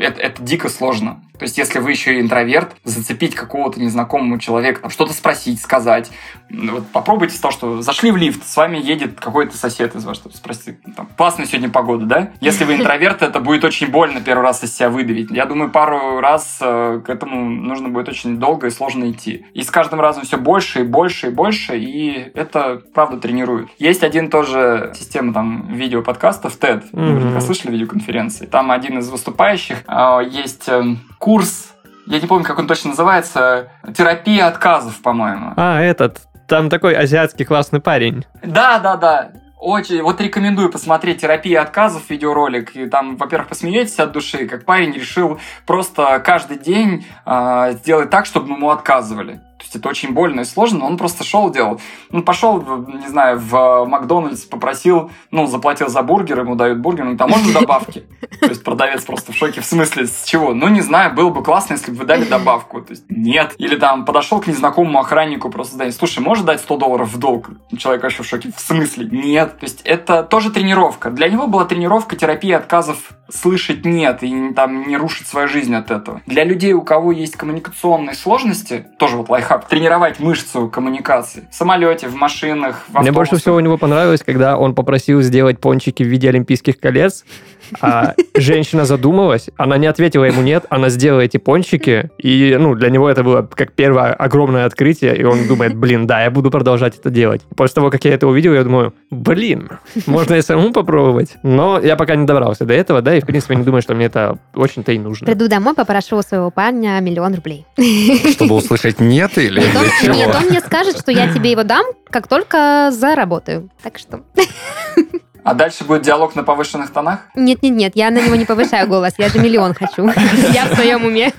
это, это дико сложно. То есть, если вы еще и интроверт, зацепить какого-то незнакомого человека, там, что-то спросить, сказать. Вот попробуйте с того, что зашли в лифт, с вами едет какой-то сосед из вас, чтобы спросить, там, классная сегодня погода, да? Если вы интроверт, это будет очень больно первый раз из себя выдавить. Я думаю, пару раз э, к этому нужно будет очень долго и сложно идти. И с каждым разом все больше и больше и больше, и это, правда, тренирует. Есть один тоже система там видео-подкастов, TED, наверняка слышали видеоконференции. Там один из выступающих, э, есть э, курс, я не помню, как он точно называется, терапия отказов, по-моему. А, этот, там такой азиатский классный парень. Да, да, да. Очень, вот рекомендую посмотреть «Терапия отказов» видеоролик. И там, во-первых, посмеетесь от души, как парень решил просто каждый день э, сделать так, чтобы ему отказывали. Есть это очень больно и сложно, но он просто шел, делал. Он пошел, не знаю, в Макдональдс, попросил, ну, заплатил за бургер, ему дают бургер, ну, там можно [laughs] добавки? То есть продавец просто в шоке, в смысле, с чего? Ну, не знаю, было бы классно, если бы вы дали добавку. То есть нет. Или там подошел к незнакомому охраннику, просто сказать, слушай, можешь дать 100 долларов в долг? Человек вообще в шоке, в смысле? Нет. То есть это тоже тренировка. Для него была тренировка терапии отказов слышать нет и там не рушить свою жизнь от этого. Для людей, у кого есть коммуникационные сложности, тоже вот лайфхак, тренировать мышцу коммуникации. В самолете, в машинах, в Мне больше всего у него понравилось, когда он попросил сделать пончики в виде олимпийских колец, а [laughs] женщина задумалась, она не ответила ему нет, она сделала эти пончики, и ну, для него это было как первое огромное открытие, и он думает, блин, да, я буду продолжать это делать. После того, как я это увидел, я думаю, блин, можно и самому попробовать. Но я пока не добрался до этого, да, да, и, в принципе, не думаю, что мне это очень-то и нужно. Приду домой, попрошу у своего парня миллион рублей. Чтобы услышать нет или Нет, для он- чего? Нет, он мне скажет, что я тебе его дам, как только заработаю. Так что... А дальше будет диалог на повышенных тонах? Нет-нет-нет, я на него не повышаю голос, я же миллион хочу. Я в своем уме.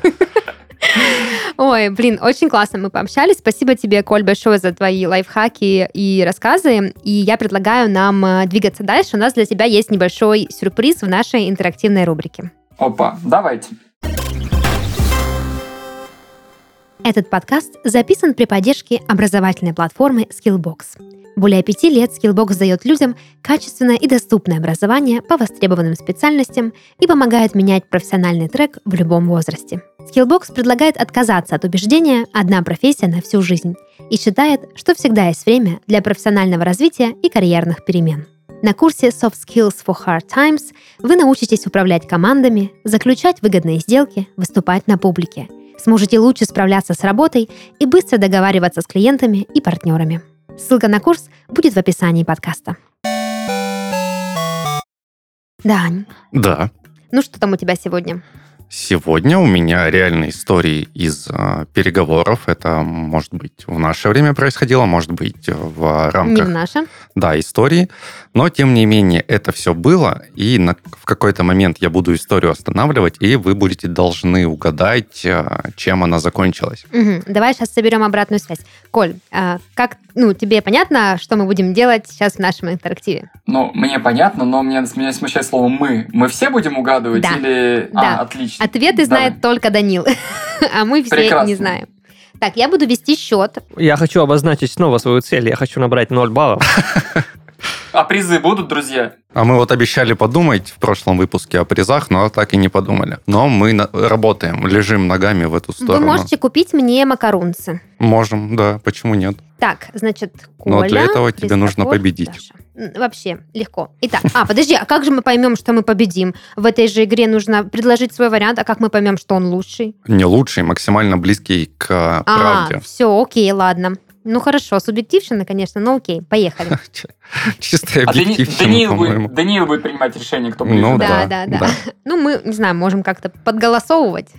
Ой, блин, очень классно мы пообщались. Спасибо тебе, Коль, большое за твои лайфхаки и рассказы. И я предлагаю нам э, двигаться дальше. У нас для тебя есть небольшой сюрприз в нашей интерактивной рубрике. Опа, давайте. Этот подкаст записан при поддержке образовательной платформы Skillbox. Более пяти лет Skillbox дает людям качественное и доступное образование по востребованным специальностям и помогает менять профессиональный трек в любом возрасте. Skillbox предлагает отказаться от убеждения «одна профессия на всю жизнь» и считает, что всегда есть время для профессионального развития и карьерных перемен. На курсе Soft Skills for Hard Times вы научитесь управлять командами, заключать выгодные сделки, выступать на публике. Сможете лучше справляться с работой и быстро договариваться с клиентами и партнерами. Ссылка на курс будет в описании подкаста. Дань, Да. ну что там у тебя сегодня? Сегодня у меня реальные истории из э, переговоров. Это, может быть, в наше время происходило, может быть, в Не рамках в наше. да, истории. Но, тем не менее, это все было, и на, в какой-то момент я буду историю останавливать, и вы будете должны угадать, э, чем она закончилась. Мгм. Давай сейчас соберем обратную связь. Коль, а, как, ну, тебе понятно, что мы будем делать сейчас в нашем интерактиве? Ну, мне понятно, но меня, меня смущает слово «мы». Мы все будем угадывать Да. или... Да. А, отлично. Ответы Давай. знает только Данил, [laughs] а мы все Прекрасно. не знаем. Так, я буду вести счет. Я хочу обозначить снова свою цель. Я хочу набрать 0 баллов. [laughs] А призы будут, друзья? А мы вот обещали подумать в прошлом выпуске о призах, но так и не подумали. Но мы на- работаем, лежим ногами в эту Вы сторону. можете купить мне макарунцы. Можем, да, почему нет? Так, значит, Коля, Но для этого тебе нужно победить. Даша. Вообще, легко. Итак, а, подожди, а как же мы поймем, что мы победим? В этой же игре нужно предложить свой вариант, а как мы поймем, что он лучший? Не лучший, максимально близкий к А, правде. все, окей, ладно. Ну хорошо, субъективщина, конечно, но окей, поехали. [laughs] Чистая объективщина, Даниил, по-моему. будет, Даниил будет принимать решение, кто ближе. Ну Да, да, да, да. Ну, мы, не знаю, можем как-то подголосовывать.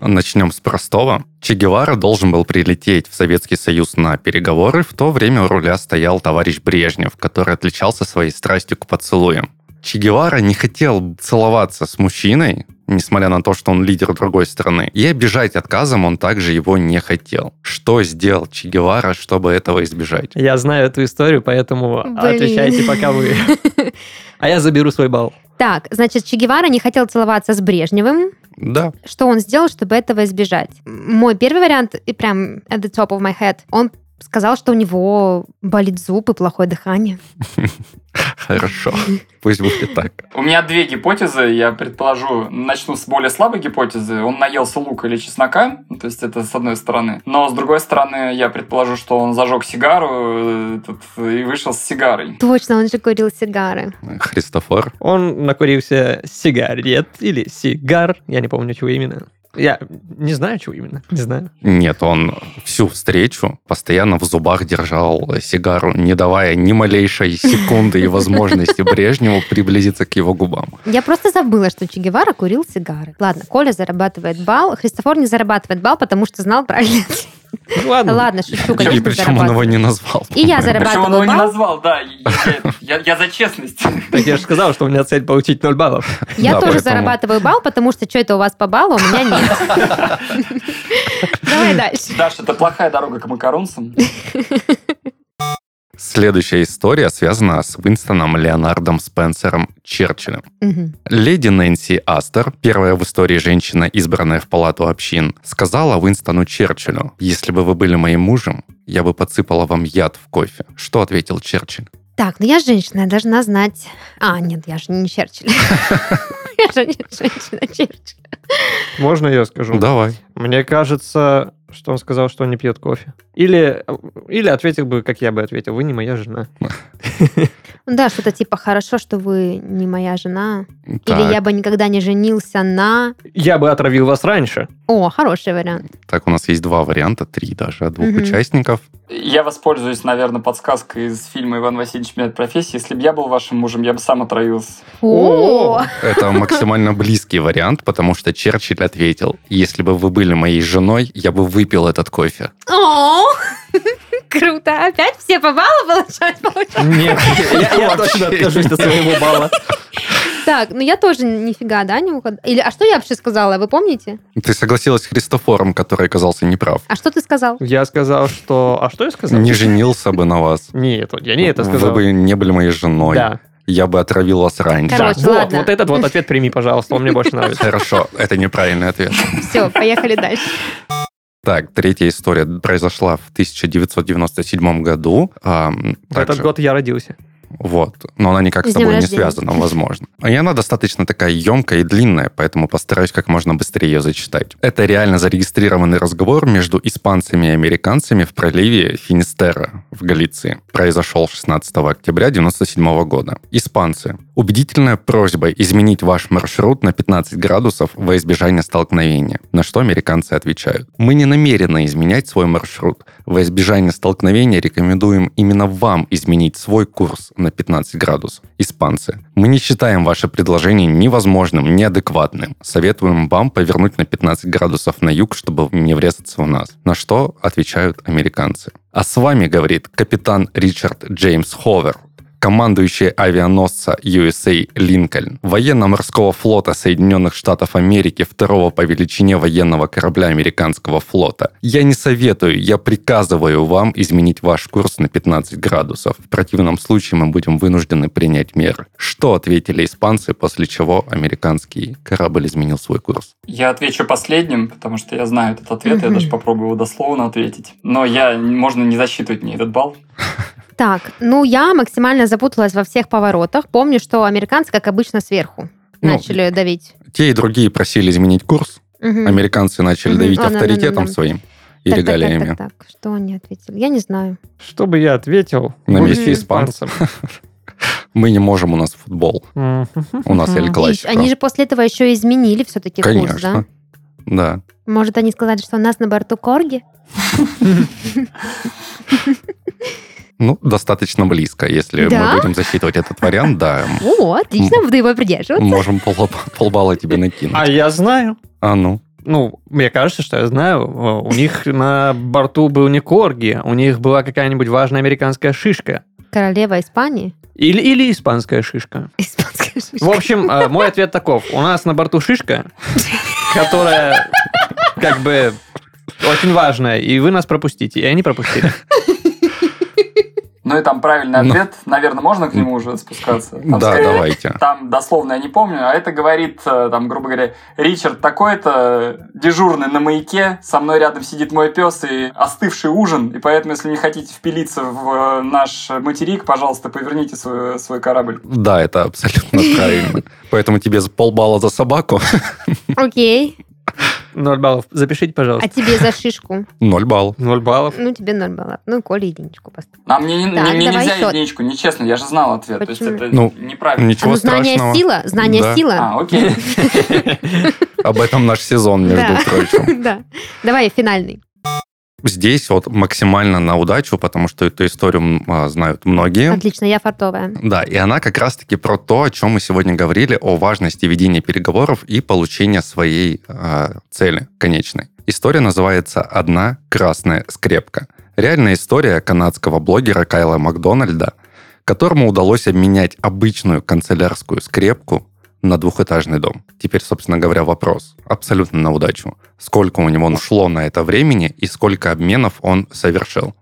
Начнем с простого. Че Гевара должен был прилететь в Советский Союз на переговоры. В то время у руля стоял товарищ Брежнев, который отличался своей страстью к поцелуям. Че Гевара не хотел целоваться с мужчиной, несмотря на то, что он лидер другой страны. И обижать отказом он также его не хотел. Что сделал Че Гевара, чтобы этого избежать? Я знаю эту историю, поэтому Блин. отвечайте пока вы. [laughs] А я заберу свой балл. Так, значит, Че Гевара не хотел целоваться с Брежневым. Да, Что он сделал, чтобы этого избежать? Мой первый вариант, и прям at the top of my head, он сказал, что у него болит зуб и плохое дыхание. [laughs] хорошо. Пусть будет так. У меня две гипотезы, я предположу, начну с более слабой гипотезы. Он наелся лука или чеснока, ну, то есть это с одной стороны. Но с другой стороны, я предположу, что он зажег сигару э, тут, и вышел с сигарой. Точно, он же курил сигары. Христофор. Он накурился сигарет или сигар, я не помню, чего именно. Я не знаю, чего именно, [laughs] не знаю. Нет, он всю встречу постоянно в зубах держал сигару, не давая ни малейшей секунды и возможности [laughs] Брежневу приблизиться к его губам. Я просто забыла, что Че Гевара курил сигары. Ладно, Коля зарабатывает балл, Христофор не зарабатывает балл, потому что знал правильно. Ну, [laughs] ладно. Ладно, шучу, И конечно, причем он его не назвал. И я по-моему. зарабатываю. Причем он его не назвал, да. Я, за честность. Так я же сказал, что у меня цель получить 0 баллов. Я тоже зарабатываю балл, потому что что это у вас по баллу, у меня нет. [laughs] Давай дальше. Даша, это плохая дорога к макаронцам. Следующая история связана с Уинстоном Леонардом Спенсером Черчиллем. Мгм. Леди Нэнси Астер, первая в истории женщина, избранная в палату общин, сказала Уинстону Черчиллю, «Если бы вы были моим мужем, я бы подсыпала вам яд в кофе». Что ответил Черчилль? Так, ну я женщина, я должна знать... А, нет, я же не Черчилль. [laughs] Я же не женщина Черчилль. Можно я скажу? Давай. Мне кажется, что он сказал, что он не пьет кофе. Или, или ответил бы, как я бы ответил, вы не моя жена. [laughs] Ну Да, что-то типа хорошо, что вы не моя жена. Так, Или я бы никогда не женился на... Я бы отравил вас раньше. О, хороший вариант. так, у нас есть два варианта, три даже, от двух Мгм. участников. Я воспользуюсь, наверное, подсказкой из фильма «Иван Васильевич меняет профессию». Если бы я был вашим мужем, я бы сам отравился. О, Это максимально близкий вариант, потому что Черчилль ответил, если бы вы были моей женой, я бы выпил этот кофе. О, круто. Опять все по баллу получают? получают? Нет, [laughs] я, я точно откажусь от своего балла. Так, ну я тоже нифига, да, не угадала? Или, а что я вообще сказала, вы помните? Ты согласилась с Христофором, который оказался неправ. А что ты сказал? Я сказал, что... А что я сказал? Не женился бы на вас. Нет, я не это сказал. Вы бы не были моей женой. Да. Я бы отравил вас раньше. Короче, да, вот, ладно. вот этот вот ответ прими, пожалуйста, он мне больше [laughs] нравится. Хорошо, это неправильный ответ. Все, поехали дальше. Так, третья история произошла в 1997 году. Ам, В этот также- год я родился. Вот. Но она никак С с тобой днем не рождения. связана, возможно. И она достаточно такая емкая и длинная, поэтому постараюсь как можно быстрее ее зачитать. Это реально зарегистрированный разговор между испанцами и американцами в проливе Финистерра в Галиции. Произошел 16 октября 1997 года. Испанцы. Убедительная просьба изменить ваш маршрут на 15 градусов во избежание столкновения. На что американцы отвечают. Мы не намерены изменять свой маршрут. Во избежание столкновения рекомендуем именно вам изменить свой курс на 15 градусов. Испанцы. Мы не считаем ваше предложение невозможным, неадекватным. Советуем вам повернуть на 15 градусов на юг, чтобы не врезаться в нас. На что отвечают американцы. А с вами, говорит капитан Ричард Джеймс Ховер, командующий авианосца USA Линкольн, военно-морского флота Соединенных Штатов Америки, второго по величине военного корабля американского флота. Я не советую, я приказываю вам изменить ваш курс на 15 градусов. В противном случае мы будем вынуждены принять меры. Что ответили испанцы, после чего американский корабль изменил свой курс? Я отвечу последним, потому что я знаю этот ответ, я Мгм. даже попробую его дословно ответить. Но я, можно не засчитывать мне этот балл. [laughs] Так, ну я максимально запуталась во всех поворотах. Помню, что американцы, как обычно, сверху Ну, начали давить. Те и другие просили изменить курс. Мгм. Американцы начали Мгм. давить А, да, да, авторитетом да, да. своим и Так, так, так, регалиями. так, так. Что они ответили? Я не знаю. Что бы я ответил? На месте испанцев. [laughs] Мы не можем, у нас футбол. У нас Эль И Классико. они же после этого еще изменили все-таки курс, да? Конечно. Да. Может, они сказали, что у нас на борту корги? [laughs] Ну, достаточно близко. Если Да? мы будем засчитывать этот вариант, да, О, отлично, буду его придерживаться. можем пол- полбалла тебе накинуть. А я знаю. А ну. Ну, мне кажется, что я знаю. О, У них на борту был не корги, у них была какая-нибудь важная американская шишка. Королева Испании? Или, или испанская шишка. Испанская шишка. В общем, э, мой ответ таков. У нас на борту шишка, которая как бы очень важная, и вы нас пропустите. И они пропустили. Ну и там правильный Ну. ответ. Наверное, можно к нему уже спускаться? Там Да, скорее- давайте. Там дословно я не помню, а это говорит, э, там, грубо говоря, Ричард такой-то дежурный на маяке, со мной рядом сидит мой пес и остывший ужин, и поэтому, если не хотите впилиться в э, наш материк, пожалуйста, поверните свой, свой корабль. Да, это абсолютно правильно. [laughs] Поэтому тебе полбалла за собаку, Окей. Ноль баллов. Запишите, А пожалуйста. тебе за шишку? ноль баллов. Ноль баллов. Ну, тебе ноль баллов. Ну, Коле единичку поставь. А мне, не- Так, мне нельзя счет. единичку, нечестно, я же знал ответ. То есть Почему? это Ну, неправильно. А Ничего ну, знание страшного. сила, знание Да. сила. А, окей. [laughs] Об этом наш сезон, между прочим. [laughs] Да. Давай финальный. Здесь вот максимально на удачу, потому что эту историю а, знают многие. Отлично, я фартовая. Да, и она как раз-таки про то, о чем мы сегодня говорили, о важности ведения переговоров и получения своей э, цели конечной. История называется «Одна красная скрепка». Реальная история канадского блогера Кайла Макдональда, которому удалось обменять обычную канцелярскую скрепку на двухэтажный дом. Теперь, собственно говоря, вопрос. Абсолютно на удачу. Сколько у него ушло на это времени и сколько обменов он совершил?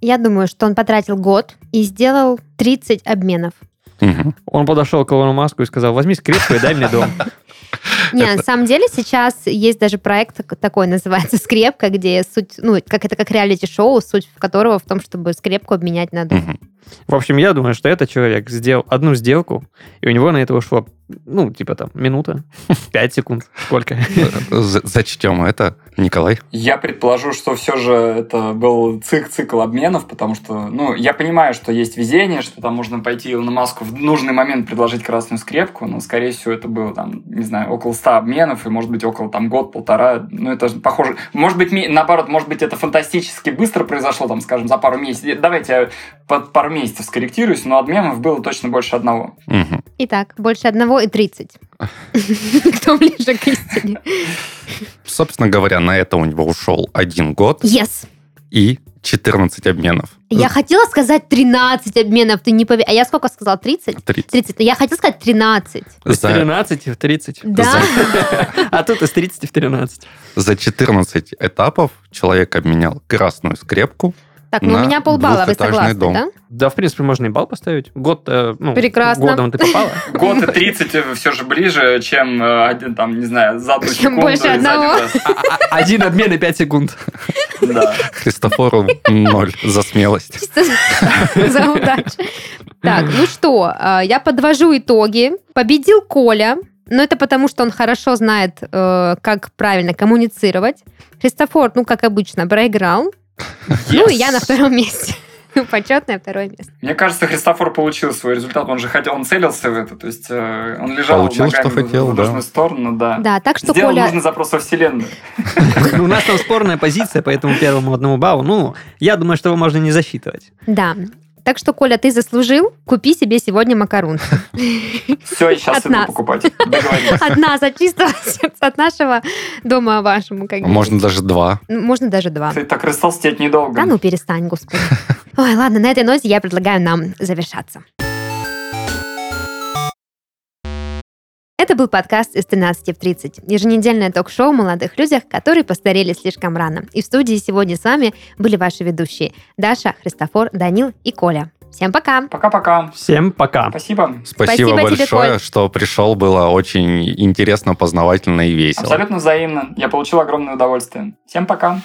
Я думаю, что он потратил год и сделал 30 обменов. Мгм. Он подошел к Илону Маску и сказал, возьми скрепку и дай мне дом. [laughs] Не, на самом деле сейчас есть даже проект так- такой, называется «Скрепка», где суть, ну, как это как реалити-шоу, суть которого в том, чтобы скрепку обменять на дом. В общем, я думаю, что этот человек сделал одну сделку, и у него на это ушло, ну, типа там, минута, [laughs] пять секунд, сколько. Зачтем это, Николай. Я предположу, что все же это был цик цикл обменов, потому что, ну, я понимаю, что есть везение, что там можно пойти на маску в нужный момент предложить красную скрепку, но, скорее всего, это было там, не знаю, около 100 обменов, и, может быть, около там год-полтора. Ну, это же похоже. Может быть, наоборот, может быть, это фантастически быстро произошло, там, скажем, за пару месяцев. Давайте я под пару месяцев скорректируюсь, но обменов было точно больше одного. Итак, больше одного и 30. [laughs] Кто ближе к истине? Собственно говоря, на это у него ушел один год Yes. и 14 обменов. Я хотела сказать 13 обменов, ты не поверишь. А я сколько сказала? 30? 30. 30. Я хотела сказать 13. Из За, 13 в 30. Да? А тут из 30 в 13. за 14 этапов человек обменял красную скрепку. Так, ну у меня полбалла, вы согласны, дом. да? Да, в принципе, можно и балл поставить. Год, э, ну, Прекрасно. годом ты попала. [laughs] Год и 30 все же ближе, чем э, один, там, не знаю, за одну Чем секунду. больше одного. один раз. А- Один обмен и 5 секунд. Да. Христофору ноль за смелость. [laughs] За удачу. Так, ну что, а, я подвожу итоги. Победил Коля, но это потому, что он хорошо знает, э, как правильно коммуницировать. Христофор, ну, как обычно, проиграл. Ну, и я на втором месте. [laughs] Ну, почетное второе место. Мне кажется, Христофор получил свой результат. Он же хотел, он целился в это. То есть э, он лежал Получил, ногами что в- хотел, в да. нужную сторону, да. Да, так что, Сделал Коля... нужный запрос во Вселенную. Ну, [laughs] У нас там спорная позиция по этому первому одному баллу. Ну, я думаю, что его можно не засчитывать. Да. Так что, Коля, ты заслужил. Купи себе сегодня макарон. Все, я сейчас иду покупать. [laughs] От нас, от чистого сердца, от нашего дома вашему. Можно даже два. Ну, Можно даже два. Ты так растолстеть недолго. Да ну перестань, господи. [laughs] Ой, ладно, на этой ноте я предлагаю нам завершаться. Это был подкаст из 13 в 30. Еженедельное ток-шоу о молодых людях, которые постарели слишком рано. И в студии сегодня с вами были ваши ведущие Даша, Христофор, Данил и Коля. Всем пока! Пока-пока. Всем пока. Спасибо. Спасибо, Спасибо тебе, большое, Коль. что пришел. Было очень интересно, познавательно и весело. Абсолютно взаимно. Я получил огромное удовольствие. Всем пока.